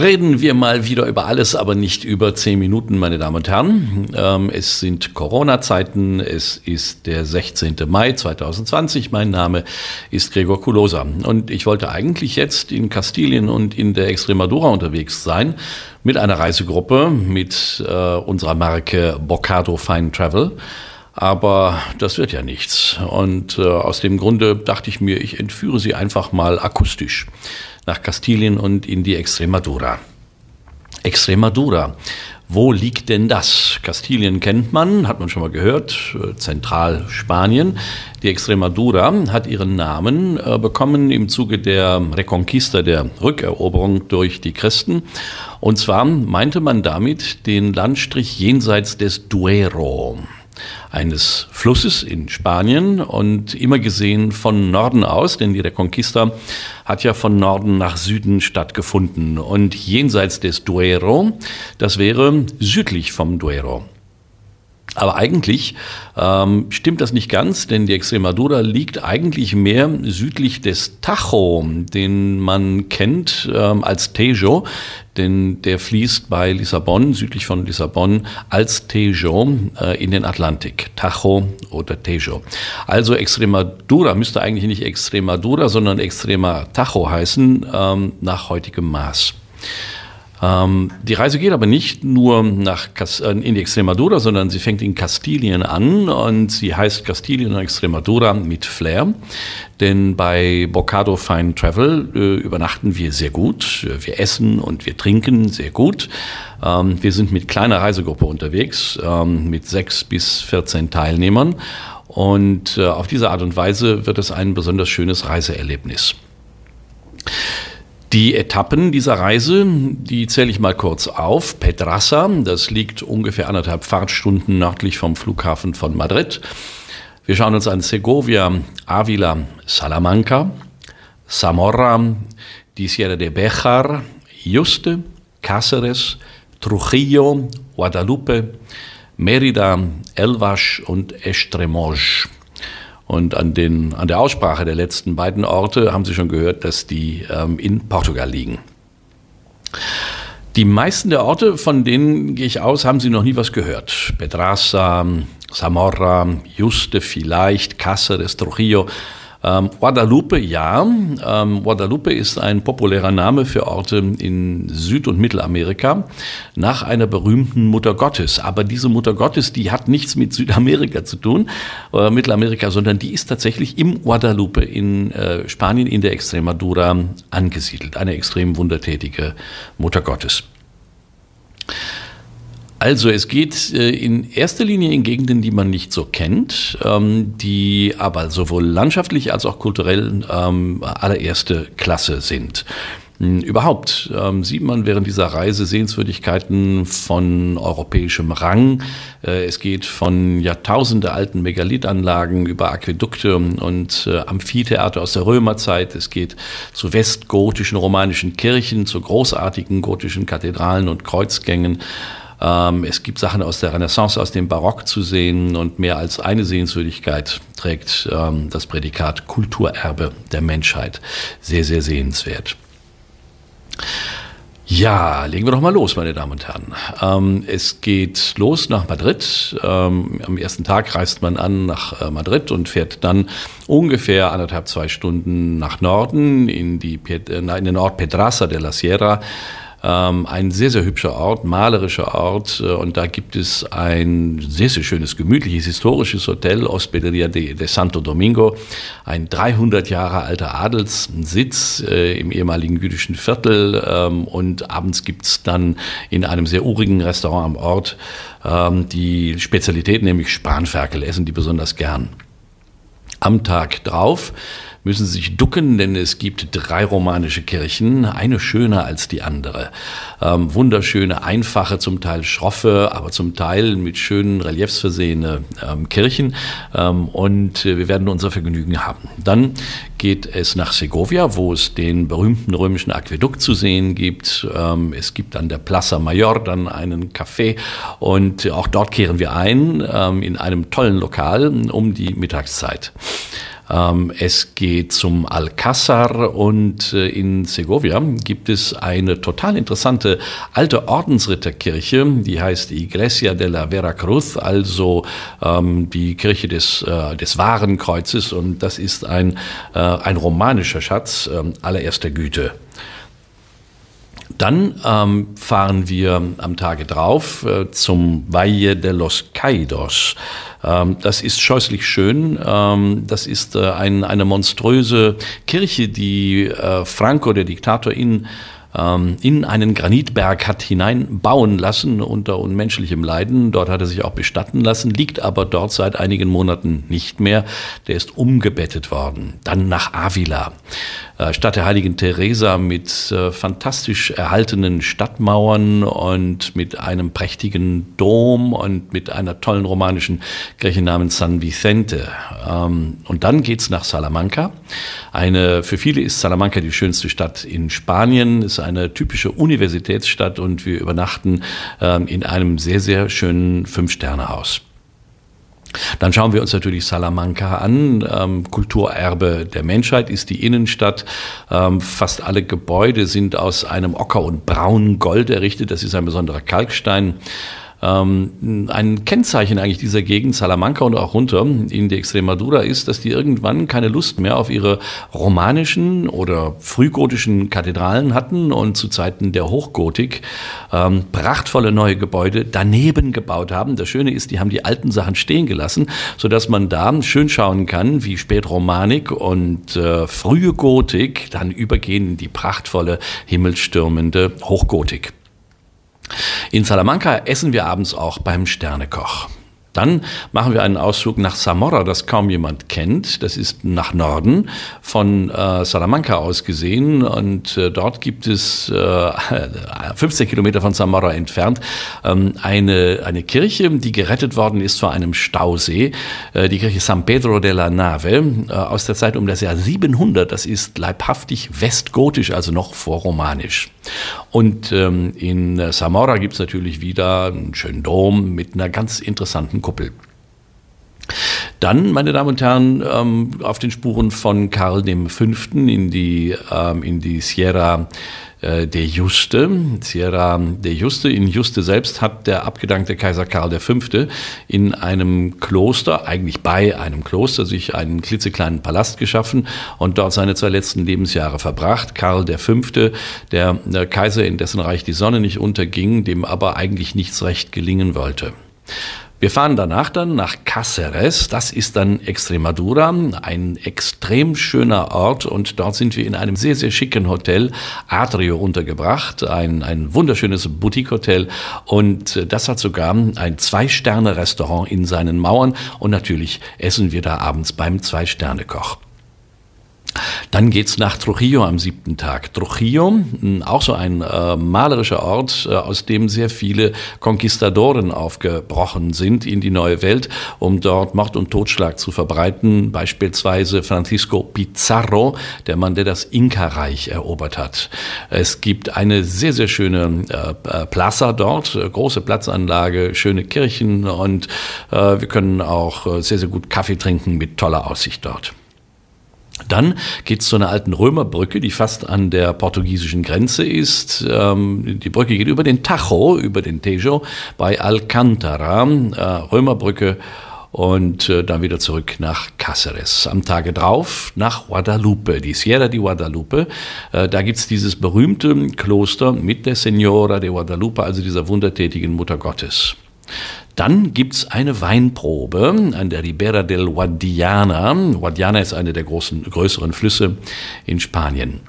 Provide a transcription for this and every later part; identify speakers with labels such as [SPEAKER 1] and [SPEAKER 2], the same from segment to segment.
[SPEAKER 1] Reden wir mal wieder über alles, aber nicht über zehn Minuten, meine Damen und Herren. Ähm, es sind Corona-Zeiten. Es ist der 16. Mai 2020. Mein Name ist Gregor Kulosa. Und ich wollte eigentlich jetzt in Kastilien und in der Extremadura unterwegs sein mit einer Reisegruppe, mit äh, unserer Marke Bocado Fine Travel. Aber das wird ja nichts. Und äh, aus dem Grunde dachte ich mir, ich entführe Sie einfach mal akustisch nach Kastilien und in die Extremadura. Extremadura. Wo liegt denn das? Kastilien kennt man, hat man schon mal gehört, äh, Zentralspanien. Die Extremadura hat ihren Namen äh, bekommen im Zuge der Reconquista, der Rückeroberung durch die Christen. Und zwar meinte man damit den Landstrich jenseits des Duero eines Flusses in Spanien und immer gesehen von Norden aus, denn die Reconquista hat ja von Norden nach Süden stattgefunden und jenseits des Duero, das wäre südlich vom Duero. Aber eigentlich ähm, stimmt das nicht ganz, denn die Extremadura liegt eigentlich mehr südlich des Tajo, den man kennt ähm, als Tejo, denn der fließt bei Lissabon, südlich von Lissabon, als Tejo äh, in den Atlantik. Tajo oder Tejo. Also Extremadura müsste eigentlich nicht Extremadura, sondern Extrema Tajo heißen, ähm, nach heutigem Maß. Ähm, die Reise geht aber nicht nur nach äh, in die Extremadura, sondern sie fängt in Kastilien an und sie heißt Kastilien und Extremadura mit Flair. Denn bei Bocado Fine Travel äh, übernachten wir sehr gut. Wir essen und wir trinken sehr gut. Ähm, wir sind mit kleiner Reisegruppe unterwegs, ähm, mit sechs bis 14 Teilnehmern. Und äh, auf diese Art und Weise wird es ein besonders schönes Reiseerlebnis. Die Etappen dieser Reise, die zähle ich mal kurz auf. Pedrassa, das liegt ungefähr anderthalb Fahrtstunden nördlich vom Flughafen von Madrid. Wir schauen uns an Segovia, Avila, Salamanca, Zamora, die Sierra de Bejar, Juste, Cáceres, Trujillo, Guadalupe, Mérida, Elvas und Estremoz. Und an, den, an der Aussprache der letzten beiden Orte haben Sie schon gehört, dass die ähm, in Portugal liegen. Die meisten der Orte, von denen gehe ich aus, haben Sie noch nie was gehört. Pedraza, Zamora, Juste vielleicht, Cáceres, Trujillo. Ähm, Guadalupe, ja. Ähm, Guadalupe ist ein populärer Name für Orte in Süd- und Mittelamerika nach einer berühmten Mutter Gottes. Aber diese Mutter Gottes, die hat nichts mit Südamerika zu tun, äh, Mittelamerika, sondern die ist tatsächlich im Guadalupe in äh, Spanien in der Extremadura angesiedelt. Eine extrem wundertätige Mutter Gottes. Also es geht äh, in erster Linie in Gegenden, die man nicht so kennt, ähm, die aber sowohl landschaftlich als auch kulturell ähm, allererste Klasse sind. Hm, überhaupt ähm, sieht man während dieser Reise Sehenswürdigkeiten von europäischem Rang. Äh, es geht von Jahrtausende alten Megalithanlagen über Aquädukte und äh, Amphitheater aus der Römerzeit. Es geht zu westgotischen romanischen Kirchen, zu großartigen gotischen Kathedralen und Kreuzgängen. Ähm, es gibt Sachen aus der Renaissance, aus dem Barock zu sehen und mehr als eine Sehenswürdigkeit trägt ähm, das Prädikat Kulturerbe der Menschheit. Sehr, sehr sehenswert. Ja, legen wir doch mal los, meine Damen und Herren. Ähm, es geht los nach Madrid. Ähm, am ersten Tag reist man an nach äh, Madrid und fährt dann ungefähr anderthalb, zwei Stunden nach Norden in, die, äh, in den Ort Pedraza de la Sierra. Ähm, ein sehr, sehr hübscher Ort, malerischer Ort. Äh, und da gibt es ein sehr, sehr schönes, gemütliches, historisches Hotel, Hospederia de, de Santo Domingo. Ein 300 Jahre alter Adelssitz äh, im ehemaligen jüdischen Viertel. Ähm, und abends gibt es dann in einem sehr urigen Restaurant am Ort ähm, die Spezialität, nämlich Spanferkel, essen die besonders gern. Am Tag drauf müssen Sie sich ducken, denn es gibt drei romanische Kirchen, eine schöner als die andere. Ähm, wunderschöne, einfache, zum Teil schroffe, aber zum Teil mit schönen Reliefs versehene ähm, Kirchen. Ähm, und äh, wir werden unser Vergnügen haben. Dann geht es nach Segovia, wo es den berühmten römischen Aquädukt zu sehen gibt. Ähm, es gibt an der Plaza Mayor dann einen Café und auch dort kehren wir ein ähm, in einem tollen Lokal um die Mittagszeit. Ähm, es geht zum Alcázar und äh, in Segovia gibt es eine total interessante alte Ordensritterkirche, die heißt Iglesia de la Veracruz, also ähm, die Kirche des, äh, des wahren Kreuzes und das ist ein, äh, ein romanischer Schatz äh, allererster Güte. Dann ähm, fahren wir am Tage drauf äh, zum Valle de los Caídos. Ähm, das ist scheußlich schön. Ähm, das ist äh, ein, eine monströse Kirche, die äh, Franco, der Diktator, in ähm, in einen Granitberg hat hineinbauen lassen unter unmenschlichem Leiden. Dort hat er sich auch bestatten lassen, liegt aber dort seit einigen Monaten nicht mehr. Der ist umgebettet worden. Dann nach Avila. Äh, Stadt der heiligen Teresa mit äh, fantastisch erhaltenen Stadtmauern und mit einem prächtigen Dom und mit einer tollen romanischen Kirche namens San Vicente. Ähm, und dann geht's nach Salamanca. Eine, für viele ist Salamanca die schönste Stadt in Spanien, eine typische Universitätsstadt und wir übernachten ähm, in einem sehr, sehr schönen Fünf-Sterne-Haus. Dann schauen wir uns natürlich Salamanca an. Ähm, Kulturerbe der Menschheit ist die Innenstadt. Ähm, fast alle Gebäude sind aus einem Ocker- und Braungold errichtet. Das ist ein besonderer Kalkstein. Ähm, ein Kennzeichen eigentlich dieser Gegend, Salamanca und auch runter in die Extremadura, ist, dass die irgendwann keine Lust mehr auf ihre romanischen oder frühgotischen Kathedralen hatten und zu Zeiten der Hochgotik ähm, prachtvolle neue Gebäude daneben gebaut haben. Das Schöne ist, die haben die alten Sachen stehen gelassen, sodass man da schön schauen kann, wie Spätromanik und äh, frühe Gotik dann übergehen in die prachtvolle, himmelstürmende Hochgotik. In Salamanca essen wir abends auch beim Sternekoch. Dann machen wir einen Ausflug nach Zamora, das kaum jemand kennt. Das ist nach Norden von äh, Salamanca aus gesehen. Und äh, dort gibt es äh, 15 Kilometer von Zamora entfernt ähm, eine, eine Kirche, die gerettet worden ist vor einem Stausee. Äh, die Kirche San Pedro de la Nave äh, aus der Zeit um das Jahr 700. Das ist leibhaftig westgotisch, also noch vorromanisch. Und ähm, in Zamora gibt es natürlich wieder einen schönen Dom mit einer ganz interessanten Kuppel. Dann, meine Damen und Herren, ähm, auf den Spuren von Karl V. in die, ähm, in die Sierra äh, de Juste. Sierra de Juste. In Juste selbst hat der abgedankte Kaiser Karl V. in einem Kloster, eigentlich bei einem Kloster, sich einen klitzekleinen Palast geschaffen und dort seine zwei letzten Lebensjahre verbracht. Karl V., der, der Kaiser, in dessen Reich die Sonne nicht unterging, dem aber eigentlich nichts recht gelingen wollte. Wir fahren danach dann nach Cáceres, das ist dann Extremadura, ein extrem schöner Ort. Und dort sind wir in einem sehr, sehr schicken Hotel, Atrio, untergebracht, ein, ein wunderschönes Boutique-Hotel. Und das hat sogar ein Zwei-Sterne-Restaurant in seinen Mauern. Und natürlich essen wir da abends beim Zwei-Sterne-Koch. Dann geht's nach Trujillo am siebten Tag. Trujillo, auch so ein äh, malerischer Ort, äh, aus dem sehr viele Konquistadoren aufgebrochen sind in die neue Welt, um dort Mord und Totschlag zu verbreiten. Beispielsweise Francisco Pizarro, der Mann, der das Inka-Reich erobert hat. Es gibt eine sehr, sehr schöne äh, Plaza dort, äh, große Platzanlage, schöne Kirchen und äh, wir können auch äh, sehr, sehr gut Kaffee trinken mit toller Aussicht dort. Dann geht es zu einer alten Römerbrücke, die fast an der portugiesischen Grenze ist. Ähm, die Brücke geht über den Tajo, über den Tejo bei Alcantara, äh, Römerbrücke und äh, dann wieder zurück nach Cáceres. Am Tage drauf nach Guadalupe, die Sierra de Guadalupe. Äh, da gibt's dieses berühmte Kloster mit der Senora de Guadalupe, also dieser wundertätigen Mutter Gottes. Dann gibt's eine Weinprobe an der Ribera del Guadiana. Guadiana ist eine der großen, größeren Flüsse in Spanien.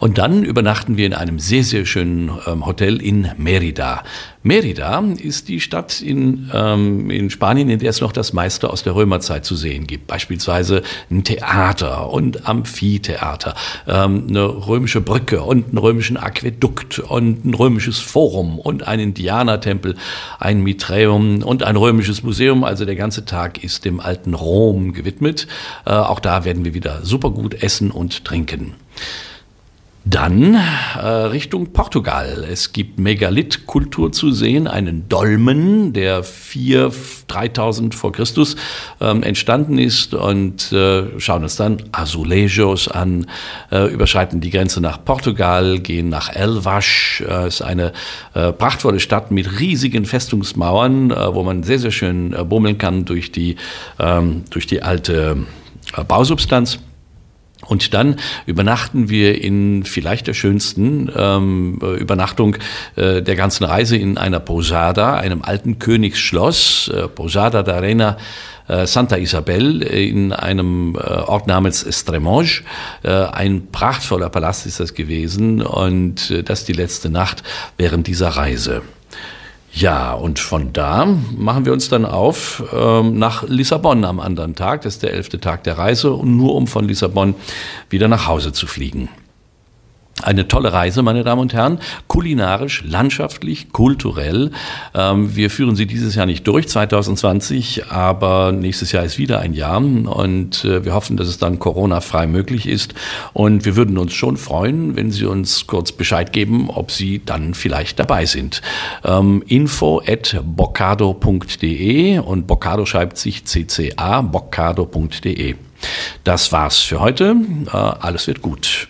[SPEAKER 1] Und dann übernachten wir in einem sehr, sehr schönen ähm, Hotel in Merida. Merida ist die Stadt in, ähm, in Spanien, in der es noch das meiste aus der Römerzeit zu sehen gibt. Beispielsweise ein Theater und Amphitheater, ähm, eine römische Brücke und einen römischen Aquädukt und ein römisches Forum und einen Indianertempel, ein Miträum und ein römisches Museum. Also der ganze Tag ist dem alten Rom gewidmet. Äh, auch da werden wir wieder super gut essen und trinken. Dann äh, Richtung Portugal. Es gibt Megalithkultur zu sehen, einen Dolmen, der 4.000, 3.000 vor Christus ähm, entstanden ist und äh, schauen uns dann Azulejos an, äh, überschreiten die Grenze nach Portugal, gehen nach Elvas, äh, ist eine äh, prachtvolle Stadt mit riesigen Festungsmauern, äh, wo man sehr, sehr schön äh, bummeln kann durch die, ähm, durch die alte Bausubstanz. Und dann übernachten wir in vielleicht der schönsten ähm, Übernachtung äh, der ganzen Reise in einer Posada, einem alten Königsschloss, äh, Posada d'Arena äh, Santa Isabel äh, in einem äh, Ort namens Estremonge. Äh, ein prachtvoller Palast ist das gewesen und äh, das die letzte Nacht während dieser Reise. Ja, und von da machen wir uns dann auf ähm, nach Lissabon am anderen Tag. Das ist der elfte Tag der Reise und nur um von Lissabon wieder nach Hause zu fliegen. Eine tolle Reise, meine Damen und Herren, kulinarisch, landschaftlich, kulturell. Ähm, wir führen sie dieses Jahr nicht durch, 2020, aber nächstes Jahr ist wieder ein Jahr und äh, wir hoffen, dass es dann Corona-frei möglich ist. Und wir würden uns schon freuen, wenn Sie uns kurz Bescheid geben, ob Sie dann vielleicht dabei sind. Ähm, info at boccado.de und Boccado schreibt sich cca, boccado.de. Das war's für heute. Äh, alles wird gut.